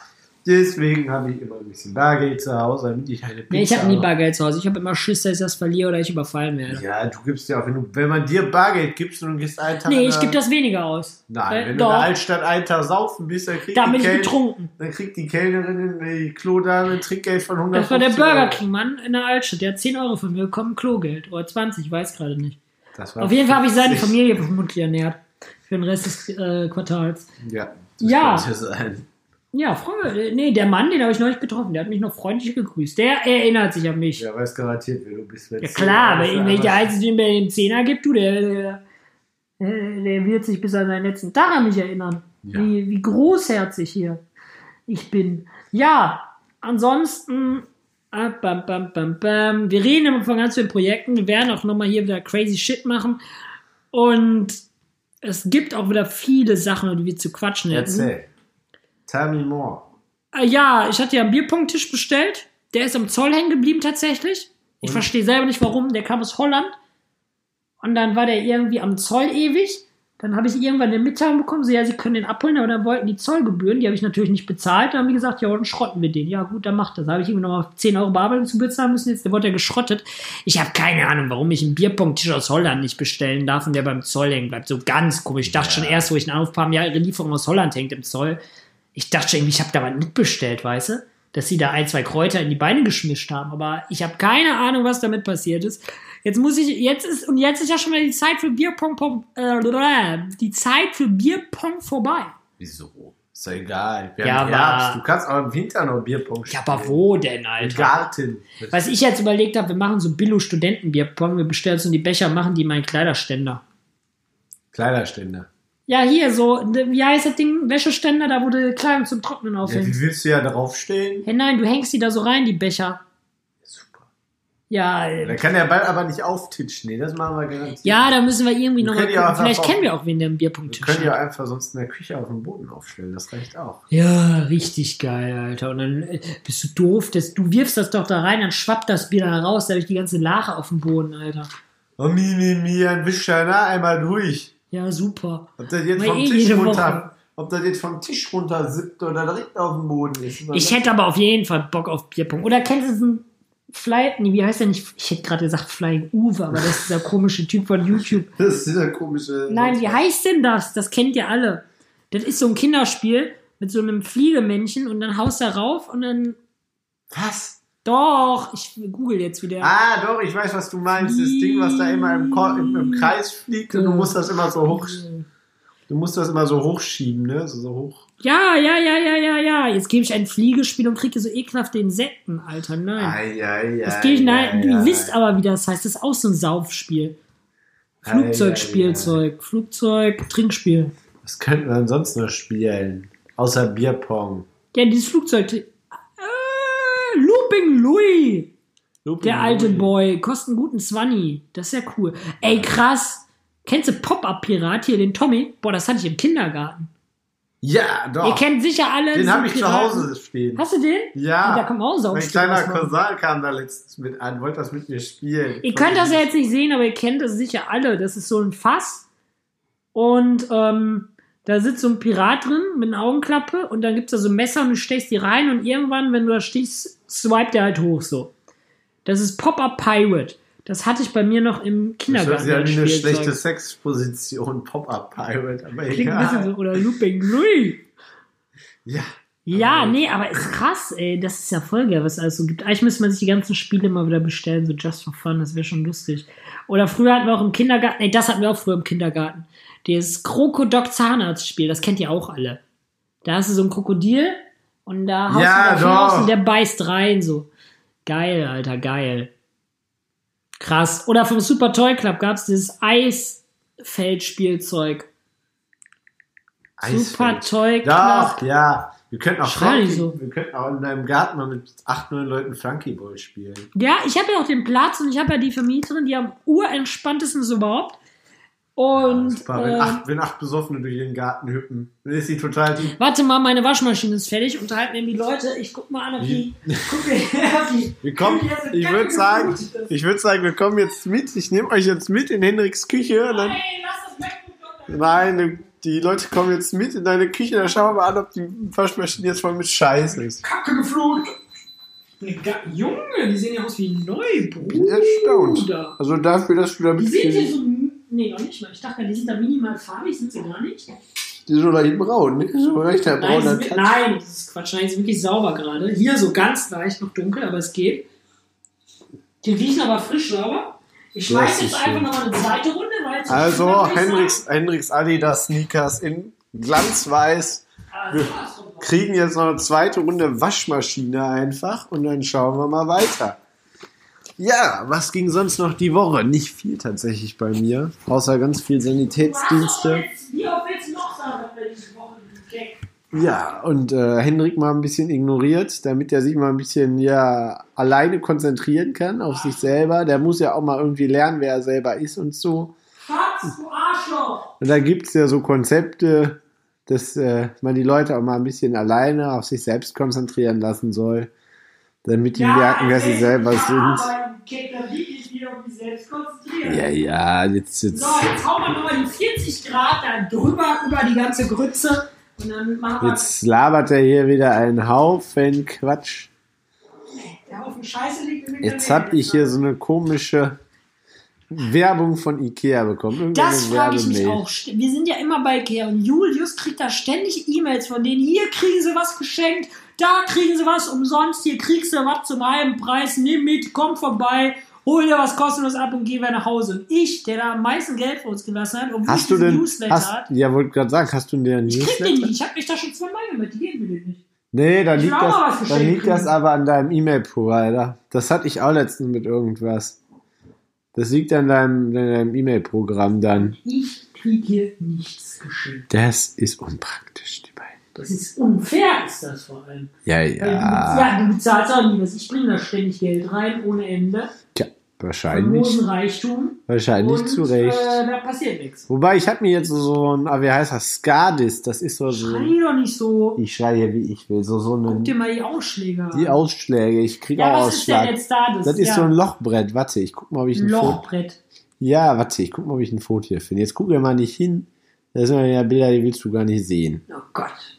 Deswegen habe ich immer ein bisschen Bargeld zu Hause, damit ich eine Pizza Nee, ich habe nie. Bargeld zu Hause. Ich habe immer Schiss, dass ich das verliere oder ich überfallen werde. Ja, du gibst ja auch, wenn, du, wenn man dir Bargeld gibst und du gehst einen Tag Nee, ich gebe das weniger aus. Nein, Äh, wenn du doch. in der Altstadt einen Tag saufen bist, dann kriegt, Da die, ich betrunken. dann kriegt die Kellnerin, die Klodame, ein Trinkgeld von 100 Das war der Burger King, Mann, in der Altstadt. Der hat 10 Euro von mir bekommen, Klogeld. Oder 20, ich weiß gerade nicht. Das war Auf jeden Fall habe ich seine 50. Familie vermutlich ernährt. Für den Rest des äh, Quartals. Ja. Ja. könnte sein. Ja, Freunde, nee, der Mann, den habe ich neulich getroffen. Der hat mich noch freundlich gegrüßt. Der erinnert sich an mich. Ja, weiß garantiert, wer du bist. Ja klar, wenn, wenn ich der Einzige bin, der dem Zehner gibt, du, der, der, äh, der wird sich bis an seinen letzten Tag an mich erinnern. Ja. Wie, wie großherzig hier ich bin. Ja, ansonsten, ah, bam, bam, bam, bam. wir reden immer von ganz vielen Projekten. Wir werden auch nochmal hier wieder crazy shit machen. Und es gibt auch wieder viele Sachen, die wir zu quatschen hätten. Erzähl. Tell me more. Äh, Ja, ich hatte ja einen Bierpunkttisch bestellt. Der ist am Zoll hängen geblieben tatsächlich. Ich verstehe selber nicht warum. Der kam aus Holland. Und dann war der irgendwie am Zoll ewig. Dann habe ich irgendwann eine Mitteilung bekommen, so ja, sie können den abholen, aber dann wollten die Zollgebühren, die habe ich natürlich nicht bezahlt. Dann haben die gesagt, ja, dann schrotten wir den. Ja, gut, dann macht das. Da habe ich irgendwie noch mal 10 Euro Bearbeitung zu bezahlen müssen. Jetzt, der wurde ja geschrottet. Ich habe keine Ahnung, warum ich einen Bierpunkttisch aus Holland nicht bestellen darf und der beim Zoll hängen bleibt. So ganz komisch. Ich dachte schon erst, wo ich einen Anruf bekam, ja, ihre Lieferung aus Holland hängt im Zoll. Ich dachte schon irgendwie, ich habe da was mitbestellt, weißt du? Dass sie da ein, zwei Kräuter in die Beine geschmischt haben. Aber ich habe keine Ahnung, was damit passiert ist. Jetzt muss ich, jetzt ist, und jetzt ist ja schon mal die Zeit für Bierpong, Pong, äh, die Zeit für Bierpong vorbei. Wieso? Ist doch egal. Wir Ja, haben aber- Herbst. Du kannst auch im Winter noch Bierpong Ja, spielen. aber wo denn, Im Alter? Garten. Was ich jetzt überlegt habe, wir machen so Billo-Studenten-Bierpong, wir bestellen uns die Becher, machen die in meinen Kleiderständer. Kleiderständer. Ja, hier so, wie heißt das Ding? Wäscheständer, da wo du Kleidung zum Trocknen Ja, aufhängst. wie willst du ja draufstehen? hey, nein, du hängst die da so rein, die Becher. Ja, Da kann der Ball aber nicht auftitschen. Nee, das machen wir garantiert. ja, da müssen wir irgendwie Wir nochmal gucken. Vielleicht auf- kennen wir auch wen, der einen Wir Bierpunkttisch können ja einfach sonst in der Küche auf dem Boden aufstellen. Das reicht auch. Ja, richtig geil, Alter. Und dann äh, bist du doof, dass du wirfst das doch da rein, dann schwappt das Bier da raus, da habe ich die ganze Lache auf dem Boden, Alter. Oh, mi, mi, mi, ein Wischer, na, einmal durch. Ja, super. Ob das jetzt Mal vom eh Tisch runter, ob das jetzt vom Tisch runter sippt oder direkt auf dem Boden ist. Ich hätte aber auf jeden Fall Bock auf Bierpong. Oder kennst du diesen Fly, nee, wie heißt der nicht? Ich hätte gerade gesagt Flying Uwe, aber das ist dieser komische Typ von YouTube. Das ist dieser komische. Nein, wie heißt denn das? Das kennt ihr alle. Das ist so ein Kinderspiel mit so einem Fliegemännchen und dann haust du rauf und dann. Was? Doch, ich google jetzt wieder. Ah, doch, ich weiß, was du meinst. Das Ding, was da immer im, Ko- im, im Kreis fliegt und du musst das immer so hoch. Du musst das immer so hochschieben, ne? So, so hoch. Ja, ja, ja, ja, ja, ja. Jetzt gebe ich ein Fliegespiel und kriege so ekelhafte Insekten, Alter. Nein. Ei, ei, Das ei, gebe ich, nein, ei, ihr ei. wisst aber, wie das heißt. Das ist auch so ein Saufspiel. Flugzeugspielzeug, Flugzeug, Trinkspiel. Was könnten wir denn sonst noch spielen? Außer Bierpong. Ja, dieses Flugzeug. Äh, Looping Louis. Looping Der alte Louis. Boy. Kostet einen guten Zwanni. Das ist ja cool. Ey, krass. Kennst du Pop-Up-Pirat hier, den Tommy? Boah, das hatte ich im Kindergarten. Ja, doch. Ihr kennt sicher alle. den habe ich zu Piraten. Hause stehen. Hast du den? Ja. Da kommt auch mein kleiner Mann. Cousin kam da letztens mit an, wollte das mit mir spielen. Ihr könnt das ja jetzt nicht sehen, aber ihr kennt das sicher alle. Das ist so ein Fass. Und ähm, Da sitzt so ein Pirat drin mit einer Augenklappe und dann gibt's da so ein Messer und du stechst die rein und irgendwann, wenn du da stichst, swipet der halt hoch so. Das ist Pop-Up Pirate. Das hatte ich bei mir noch im Das Kindergarten. an als wie eine schlechte Sexposition, Pop-Up Pirate, aber Klingt ein bisschen egal. so, oder Looping Louis. Ja. Ja, Aber- nee, aber ist krass, ey. Das ist ja voll geil, was es alles so gibt. Eigentlich müsste man sich die ganzen Spiele mal wieder bestellen, so just for fun, das wäre schon lustig. Oder früher hatten wir auch im Kindergarten, nee, das hatten wir auch früher im Kindergarten. Das Krokodok Zahnarzt-Spiel, das kennt ihr auch alle. Da hast du so ein Krokodil und da haust Ja, du hinaus doch. und der beißt rein, so. Geil, Alter, geil. Krass. Oder vom Super Toy Club gab's dieses Eisfeldspielzeug. Super. Toy Club. Doch, ja. Wir könnten auch Flunky, so. wir könnten auch in deinem Garten mal mit acht, neun Leuten Flunkyball spielen. Ja, ich habe ja auch den Platz und ich habe ja die Vermieterin, die am urentspanntesten so überhaupt. Und Super, wenn, äh, acht, wenn acht Besoffene durch den Garten hüppen, dann ist sie total die. warte mal, meine Waschmaschine ist fertig. Unterhalten mir die Leute. Ich guck mal an, ob die. Guck ob die Wir kommen, ich würde sagen, ich würde sagen, wir kommen jetzt mit. Ich nehme euch jetzt mit in Henriks Küche. Dann, Nein, lass das MacBook nein, die Leute kommen jetzt mit in deine Küche. Dann schauen wir mal an, ob die Waschmaschine jetzt voll mit Scheiß ist. Kacke geflutet. Ne, ga- Junge, die sehen ja aus wie neu, Bruder. Bin erstaunt. Also dafür, dass du da Die sind bist, so. Nee, noch nicht mal. Ich dachte, die sind da minimal farbig, sind sie gar nicht. die ist so leicht braun, ne? So leicht Nein, braun. die sind, nein, das ist Quatsch. Nein, die sind wirklich sauber gerade. Hier so ganz leicht noch dunkel, aber es geht. Die riechen aber frisch sauber. Ich schmeiß ist jetzt einfach nochmal eine zweite Runde, weil es Also, Henriks, Henriks Adidas Sneakers in glanzweiß. Also, drauf. kriegen jetzt noch eine zweite Runde Waschmaschine einfach und dann schauen wir mal weiter. Ja, was ging sonst noch die Woche? Nicht viel tatsächlich bei mir, außer ganz viel Sanitätsdienste. Ja, und äh, Hendrik mal ein bisschen ignoriert, damit er sich mal ein bisschen ja alleine konzentrieren kann auf sich selber. Der muss ja auch mal irgendwie lernen, wer er selber ist und so. Schatz, du Arschloch! Und da gibt's ja so Konzepte, dass äh, man die Leute auch mal ein bisschen alleine auf sich selbst konzentrieren lassen soll, damit die merken, wer sie selber sind. Kick, da lieg ich wieder auf mich selbst konzentrieren. Ja, ja, jetzt, jetzt. So, jetzt hauen wir nochmal die 40 Grad da drüber über die ganze Grütze und dann machen wir Jetzt labert er hier wieder einen Haufen Quatsch. der Haufen Scheiße liegt im Jetzt hab ich hier so eine komische Werbung von Ikea bekommen. Irgendeine Das frage ich mich auch. Wir sind ja immer bei Ikea und Julius kriegt da ständig E-Mails von denen. Hier kriegen sie was geschenkt, da kriegen sie was umsonst, hier kriegst du was zum halben Preis, nimm mit, komm vorbei, hol dir was kostenlos ab und geh wieder nach Hause. Und ich, der da am meisten Geld für uns gelassen hat, obwohl Hast ich du denn, Newsletter hast, hat, ja, wollte gerade sagen, hast du den ich krieg den Newsletter? nicht. Ich hab mich da schon zweimal gemeldet, die geben mir den nicht. Nee, dann Ich liegt, das, geschenkt liegt das aber an deinem E-Mail-Provider. Das hatte ich auch letztens mit irgendwas. Das liegt an deinem, E-Mail-Programm dann. Ich krieg hier nichts geschenkt. Das ist unpraktisch. Das ist unfair, ist das vor allem. Ja, ja. ja, du bezahlst auch nie was. Ich bringe da ständig Geld rein, ohne Ende. Tja, wahrscheinlich. Famosen Reichtum. Wahrscheinlich und, zu Recht. Äh, da passiert nichts. Wobei, ich habe mir jetzt so ein, ah, wie heißt das, Skadis, das ist so, so Schrei doch nicht so. ich schreie wie ich will, so, so Guck dir eine, mal die Ausschläge an. die Ausschläge, ich krieg ja, auch was ist denn jetzt da? Das, Das ist ja, so ein Lochbrett, warte, ich guck mal, ob ich ein Foto, Lochbrett. ja, warte, ich guck mal, ob ich ein Foto hier finde. Jetzt guck mir mal nicht hin, das sind ja Bilder, die willst du gar nicht sehen. Oh Gott.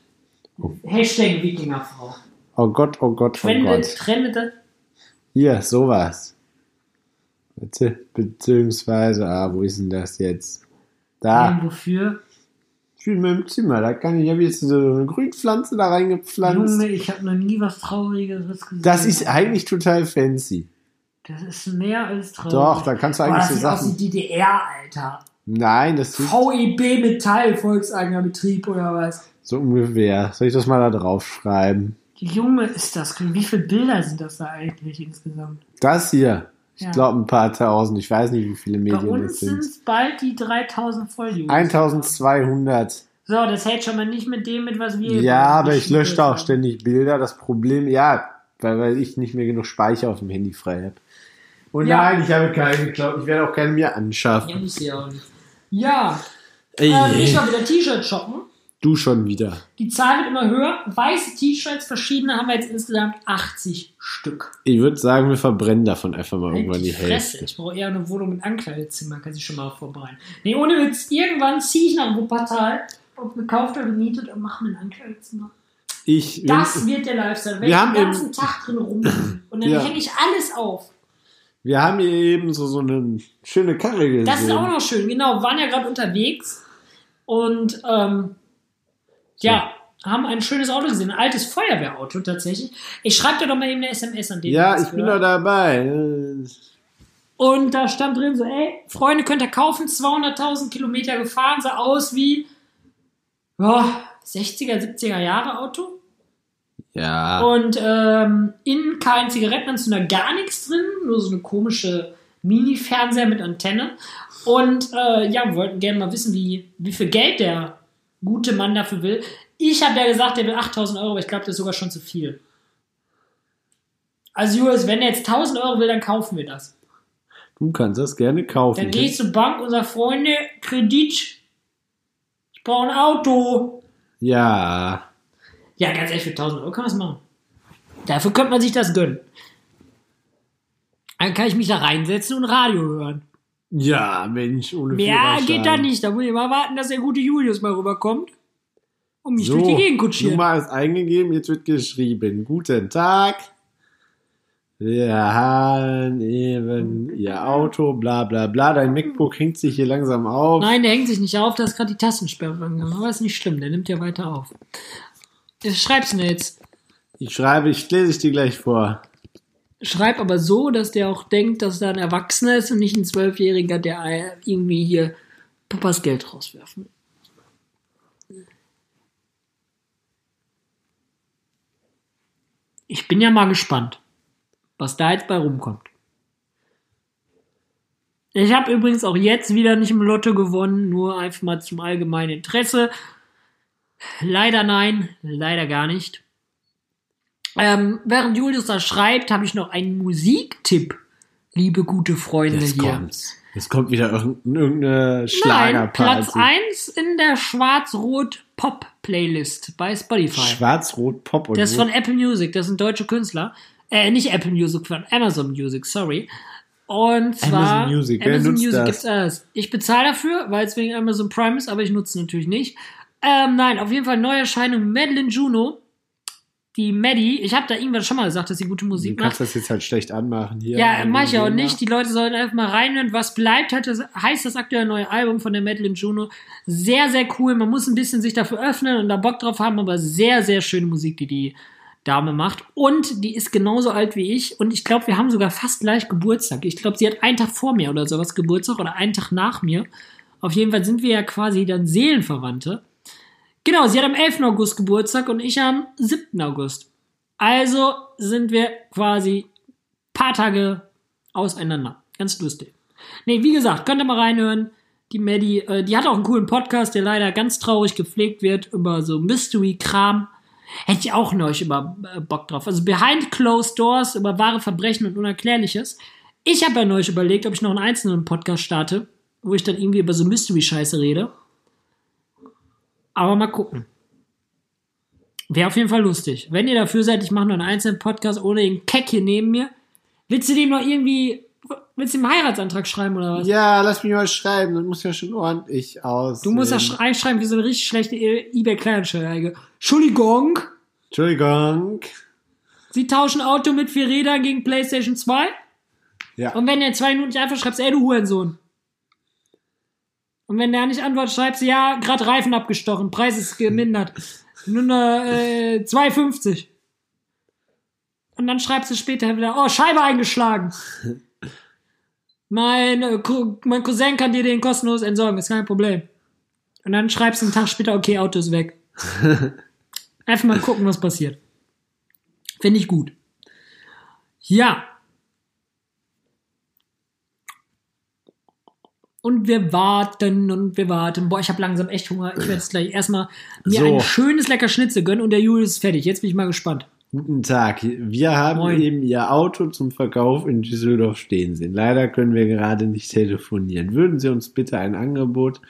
Hashtag Wikingerfrau. Oh Gott, oh Gott, oh Trendet, Gott. trendet Hier, sowas. Beziehungsweise, ah, wo ist denn das jetzt? Da, wofür? ich bin in meinem Zimmer, da kann ich, ich habe jetzt so eine Grünpflanze da reingepflanzt. Junge, ich habe noch nie was Traurigeres gesehen. Das ist eigentlich total fancy. Das ist mehr als traurig. Doch, da kannst du Boah, eigentlich das so sieht aus Sachen. wie DDR, Alter. Nein, das ist VEB Metall, Volkseigener Betrieb oder was? So ungefähr. Soll ich das mal da drauf schreiben? Junge, ist das. Wie viele Bilder sind das da eigentlich insgesamt? Das hier. Ich Ja. glaube ein paar tausend. Ich weiß nicht, wie viele Bei Medien uns das sind sind. es bald die 3000 Volljugend. 1200. So, das hält schon mal nicht mit dem, mit was wir. Ja, aber ich lösche da auch haben. ständig Bilder. Das Problem, ja, weil, weil ich nicht mehr genug Speicher auf dem Handy frei habe. Und Ja. nein, ich habe keine geklaut. Ich werde auch keine mehr Ja, anschaffen. muss ja auch nicht. Ja, ähm, ich war wieder T-Shirt shoppen. Du schon wieder. Die Zahl wird immer höher. Weiße T-Shirts, verschiedene, haben wir jetzt insgesamt 80 Stück. Ich würde sagen, wir verbrennen davon einfach mal Halt irgendwann die Fresse. Hälfte. Ich brauche eher eine Wohnung mit Ankleidezimmer, kann ich schon mal vorbereiten. Nee, ohne Witz, irgendwann ziehe ich nach Wuppertal ob gekauft oder gemietet und machen ein Ankleidezimmer. Ich, Das wird der Lifestyle. Wenn Wir ich haben den ganzen eben- Tag drin rum und dann Ja. hänge ich alles auf. wir haben hier eben so, so eine schöne Karre gesehen. Das ist auch noch schön, genau. Wir waren ja gerade unterwegs und ähm, ja, haben ein schönes Auto gesehen, ein altes Feuerwehrauto tatsächlich. Ich schreibe dir doch mal eben eine SMS an den. ja, ich bin hört. doch dabei. Und da stand drin so, ey, Freunde, könnt ihr kaufen, 200.000 Kilometer gefahren, sah aus wie ja, 60er, 70er Jahre Auto. Ja. Und ähm, innen kein Zigarettenanzünder, gar nichts drin, nur so eine komische Mini-Fernseher mit Antenne. Und äh, ja, wir wollten gerne mal wissen, wie, wie viel Geld der gute Mann dafür will. Ich habe ja gesagt, der will 8000 Euro, aber ich glaube, das ist sogar schon zu viel. Also, Julius, wenn er jetzt 1000 Euro will, dann kaufen wir das. Du kannst das gerne kaufen. Dann gehe ich zur Bank und sage, Freunde, Kredit, ich brauche ein Auto. ja. Ja, ganz ehrlich, für 1000 Euro kann man das machen. Dafür könnte man sich das gönnen. Dann kann ich mich da reinsetzen und Radio hören. Ja, Mensch, ohne Mehr Führerschein. geht da nicht. Da muss ich mal warten, dass der gute Julius mal rüberkommt und mich So, durch die Gegend kutschiert. Nummer ist eingegeben, jetzt wird geschrieben. Guten Tag. Wir haben eben Ihr Auto, bla bla bla. Dein MacBook hängt sich hier langsam auf. Nein, der hängt sich nicht auf, da ist gerade die Tastensperre angegangen. Aber ist nicht schlimm, der nimmt ja weiter auf. Schreib's mir jetzt. Ich schreibe, ich lese ich dir gleich vor. Schreib aber so, dass der auch denkt, dass da ein Erwachsener ist und nicht ein Zwölfjähriger, der irgendwie hier Papas Geld rauswerfen will. Ich bin ja mal gespannt, was da jetzt bei rumkommt. Ich habe übrigens auch jetzt wieder nicht im Lotto gewonnen, nur einfach mal zum allgemeinen Interesse. Leider nein, leider gar nicht. Ähm, während Julius da schreibt, habe ich noch einen Musiktipp, liebe gute Freunde Jetzt hier. kommt's. Jetzt kommt wieder irgendein- irgendeine Nein, Schlagerparty. Platz 1 in der Schwarz-Rot-Pop-Playlist bei Spotify. Schwarz-Rot Pop und Das ist von Apple Music, das sind deutsche Künstler. Äh, nicht Apple Music, von Amazon Music, sorry. Und zwar Amazon Music, wer Amazon nutzt Music das? gibt's alles. Ich bezahle dafür, weil es wegen Amazon Prime ist, aber ich nutze es natürlich nicht. Ähm, nein, auf jeden Fall Neuerscheinung Madeline Juno. Die Maddie, ich habe da irgendwann schon mal gesagt, dass sie gute Du Musik kannst macht. das jetzt halt schlecht anmachen hier. Ja, an mach ich auch nicht. Die Leute sollen einfach mal reinhören. Was bleibt, hat das, heißt das aktuelle neue Album von der Madeline Juno. Sehr, sehr cool. Man muss ein bisschen sich dafür öffnen und da Bock drauf haben, aber sehr, sehr schöne Musik, die die Dame macht. Und die ist genauso alt wie ich. Und ich glaube, wir haben sogar fast gleich Geburtstag. Ich glaube, sie hat einen Tag vor mir oder sowas Geburtstag oder einen Tag nach mir. Auf jeden Fall sind wir ja quasi dann Seelenverwandte. Genau, sie hat am 11. August Geburtstag und ich am 7. August. Also sind wir quasi paar Tage auseinander. Ganz lustig. Nee, wie gesagt, könnt ihr mal reinhören. Die Maddie, äh, die hat auch einen coolen Podcast, der leider ganz traurig gepflegt wird über so Mystery-Kram. Hätte ich auch neulich über äh, Bock drauf. Also Behind Closed Doors über wahre Verbrechen und Unerklärliches. Ich habe ja neulich überlegt, ob ich noch einen einzelnen Podcast starte, wo ich dann irgendwie über so Mystery-Scheiße rede. Aber mal gucken. Wäre auf jeden Fall lustig. Wenn ihr dafür seid, ich mache noch einen einzelnen Podcast ohne den Keck hier neben mir. Willst du dem noch irgendwie, willst du dem Heiratsantrag schreiben oder was? Ja, lass mich mal schreiben. Das muss ja schon ordentlich aus. Du musst das reinschreiben wie so eine richtig schlechte E- ebay kleinanzeige Entschuldigung, Entschuldigung. sie tauschen Auto mit vier Rädern gegen Playstation 2. Ja. Und wenn der zwei Minuten nicht einfach schreibst, ey du Hurensohn. Und wenn der nicht antwortet, schreibst du, ja, gerade Reifen abgestochen, Preis ist gemindert. Nur eine äh, 2,50. Und dann schreibst du später wieder, oh, Scheibe eingeschlagen. mein, äh, mein Cousin kann dir den kostenlos entsorgen, ist kein Problem. Und dann schreibst du einen Tag später, okay, Auto ist weg. Einfach mal gucken, was passiert. Finde ich gut. Ja. Und wir warten und wir warten. Boah, ich habe langsam echt Hunger. Ich werde jetzt gleich erstmal mir So. ein schönes lecker Schnitzel gönnen und der Julius ist fertig. Jetzt bin ich mal gespannt. Guten Tag. Wir haben Moin. eben Ihr Auto zum Verkauf in Düsseldorf stehen sehen. Leider können wir gerade nicht telefonieren. Würden Sie uns bitte ein Angebot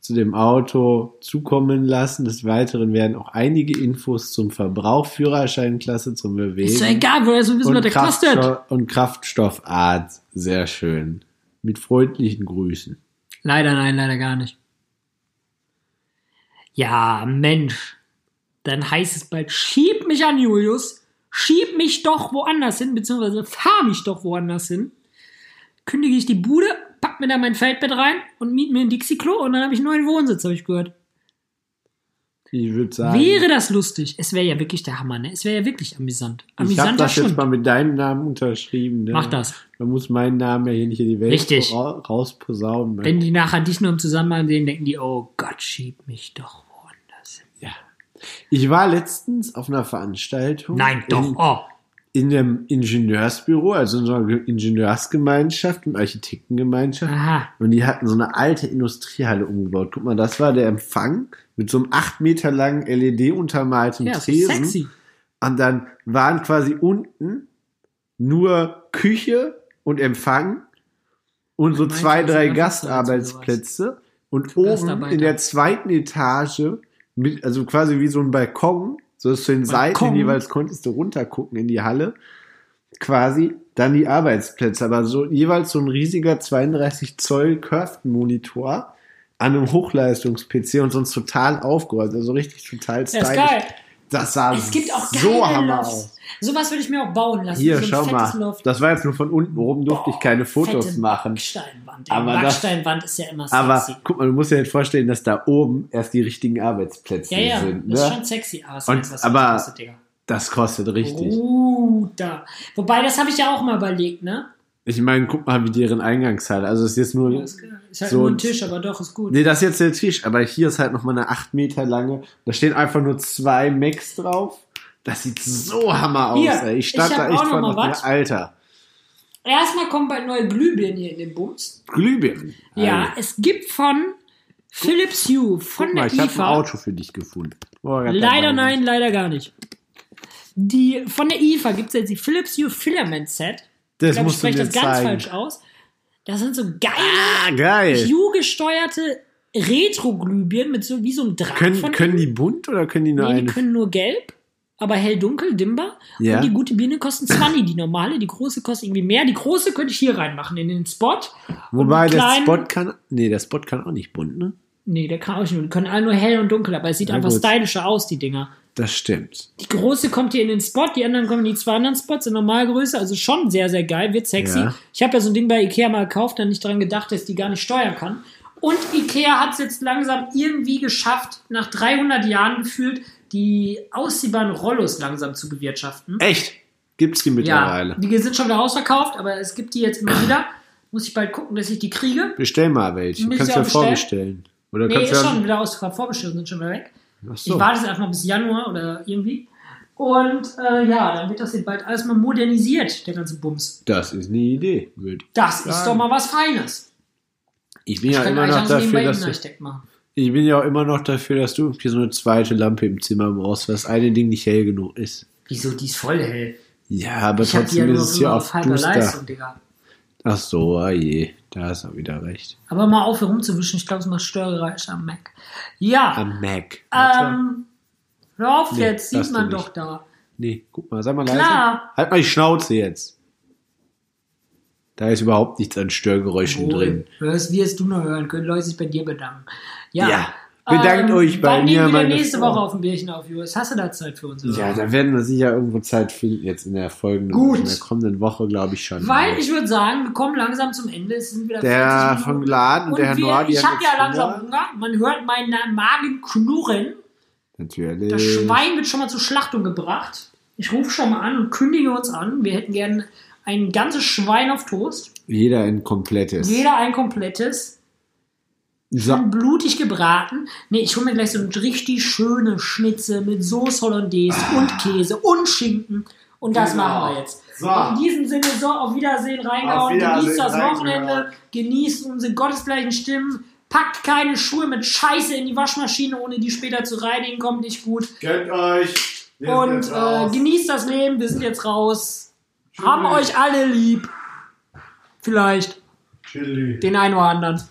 zu dem Auto zukommen lassen? Des Weiteren werden auch einige Infos zum Verbrauch, Führerscheinklasse zum Bewegen. Ist doch egal, wir wissen, was der kostet. Und Kraftstoffart. Sehr schön. Mit freundlichen Grüßen. Leider nein, leider gar nicht. Ja, Mensch. Dann heißt es bald, schieb mich an, Julius. Schieb mich doch woanders hin, beziehungsweise fahr mich doch woanders hin. Kündige ich die Bude, pack mir da mein Feldbett rein und miet mir ein Dixie-Klo und dann habe ich einen neuen Wohnsitz, habe ich gehört. Ich würde sagen, Wäre das lustig? Es wäre ja wirklich der Hammer, ne? Es wäre ja wirklich amüsant. ich habe das jetzt Schund. mal mit deinem Namen unterschrieben. Ne? Mach das. Man muss meinen Namen ja hier nicht in die Welt Richtig. ra rausposaunen. ne? Wenn die nachher dich nur im Zusammenhang sehen, denken die, oh Gott, schieb mich doch woanders hin. Ja. Ich war letztens auf einer Veranstaltung. Nein, doch. In, Oh. in einem Ingenieursbüro, also in so einer Ingenieursgemeinschaft, einer Architektengemeinschaft. Aha. Und die hatten so eine alte Industriehalle umgebaut. Guck mal, das war der Empfang mit so einem acht Meter langen LED-untermalten Ja, so Tresen. sexy. Und dann waren quasi unten nur Küche und Empfang und so zwei, du, drei Gastarbeitsplätze. Und oben in der zweiten Etage, mit, also quasi wie so ein Balkon, so dass zu den Seiten Balkon? jeweils konntest du runtergucken in die Halle, quasi dann die Arbeitsplätze. Aber so jeweils so ein riesiger 32 Zoll Curved Monitor an einem Hochleistungs-PC und sonst total aufgeräumt, also richtig total Ja, ist stylisch. geil. Das sah Es gibt auch so hammer Lofts. aus. Sowas würde ich mir auch bauen lassen. Hier, so schau mal. Loft. Das war jetzt nur von unten. Oben durfte ich keine Fotos machen. Backsteinwand. Ey. Aber das- Backsteinwand ist ja immer sexy. Aber guck mal, du musst dir jetzt vorstellen, dass da oben erst die richtigen Arbeitsplätze ja, ja, sind. das ist Ne? schon sexy. Was Und- was aber- das kostet, Digga? Das kostet richtig. Uh, da. Wobei, das habe ich ja auch mal überlegt, ne? Ich meine, guck mal, wie deren Eingangshalle. Also es ist jetzt nur. Ist ist halt So nur ein- Tisch, aber doch, ist gut. Nee, das ist jetzt der Tisch, aber hier ist halt nochmal eine 8 Meter lange. Da stehen einfach nur zwei Macs drauf. Das sieht so hammer aus, Hier, ey. Ich stand ich da echt noch was. Alter. Erstmal kommen bald neue Glühbirnen hier in den Bums. Glühbirnen. Ja, Alter. es gibt von Philips Hue, von Guck mal, der ich habe ein IFA. Auto für dich gefunden. Oh, Leider nein, leider gar nicht. Die, von der IFA gibt es jetzt die Philips Hue Filament Set. Das ich glaube, ich spreche das ganz zeigen. falsch aus. Das sind so geile Ah, geil. Hue-gesteuerte Retro-Glühbirnen mit so wie so einem Draht Können, von können die bunt oder können die nur Nee, die eine? können nur gelb, aber hell-dunkel, dimmbar. Ja. Und die gute Birne kosten 20, die normale. Die große kostet irgendwie mehr. Die große könnte ich hier reinmachen, in den Spot. Wobei die der kleinen- Spot kann. Nee, der Spot kann auch nicht bunt, ne? Nee, der kann auch nicht. Die können alle nur hell und dunkel, aber es sieht Na einfach gut. stylischer aus, die Dinger. Das stimmt. Die große kommt hier in den Spot, die anderen kommen in die zwei anderen Spots in Normalgröße. Also schon sehr, sehr geil, wird sexy. Ja. Ich habe ja so ein Ding bei Ikea mal gekauft, dann nicht daran gedacht, dass ich die gar nicht steuern kann. Und Ikea hat es jetzt langsam irgendwie geschafft, nach 300 Jahren gefühlt, die ausziehbaren Rollos langsam zu bewirtschaften. Echt? Gibt's die mittlerweile? Ja, die sind schon wieder ausverkauft, aber es gibt die jetzt immer wieder. Muss ich bald gucken, dass ich die kriege. Bestell mal welche. Kannst du ja vorbestellen. Oder Nee, kannst ist schon wieder ausverkauft. Vorbestellungen sind schon wieder weg. Ach Ich so. warte jetzt einfach bis Januar oder irgendwie. Und äh, ja, dann wird das jetzt bald alles mal modernisiert, der ganze Bums. Das ist eine Idee, würde Das ist doch mal was Feines. Ich bin Ich ja immer noch so dafür, dass du, ich bin ja auch immer noch dafür, dass du irgendwie so eine zweite Lampe im Zimmer brauchst, weil das eine Ding nicht hell genug ist. Wieso, die ist voll hell. Ja, aber Ich trotzdem ist es hier auf auf halber. Leistung, Digga. Ach so, ah je, da hast du wieder recht. Aber mal auf, herumzuwischen, ich glaube, es macht Störgeräusche am Mac. Ja, Am Mac. Ähm, hör auf Nee, jetzt, sieht man doch da. Nee, guck mal, sag mal leise. Klar. Halt mal die Schnauze jetzt. Da ist überhaupt nichts an Störgeräuschen drin. Hörst, wirst du noch hören, können Leute sich bei dir bedanken. Ja. Ja. Bedankt euch bei wann mir, nehmen wir nächste Frau. Woche auf ein Bierchen auf, Julius? Hast du da Zeit für uns? oder? Ja, da werden wir sicher irgendwo Zeit finden, jetzt in der folgenden, Gut. in der kommenden Woche, glaube ich schon. Weil ich würde sagen, wir kommen langsam zum Ende. Es sind wieder Der 40 Minuten. von Laden, Und der Herr die ich habe ja langsam Hunger. Hunger. Man hört meinen Magen knurren. Natürlich. Das Schwein wird schon mal zur Schlachtung gebracht. Ich rufe schon mal an und kündige uns an. Wir hätten gern ein ganzes Schwein auf Toast. Jeder ein komplettes. Jeder ein komplettes. Schön blutig gebraten. Nee, ich hole mir gleich so eine richtig schöne Schnitze mit Sauce Hollandaise und Käse und Schinken. Und das Genau. machen wir jetzt. So. In diesem Sinne, so, auf Wiedersehen reingehauen. Genießt das. Wochenende. Genießt unsere gottesgleichen Stimmen. Packt keine Schuhe mit Scheiße in die Waschmaschine, ohne die später zu reinigen. Kommt nicht gut. Gönnt euch. Wir Und äh, genießt das Leben. Wir sind jetzt raus. Haben euch alle lieb. Vielleicht Chili. den einen oder anderen.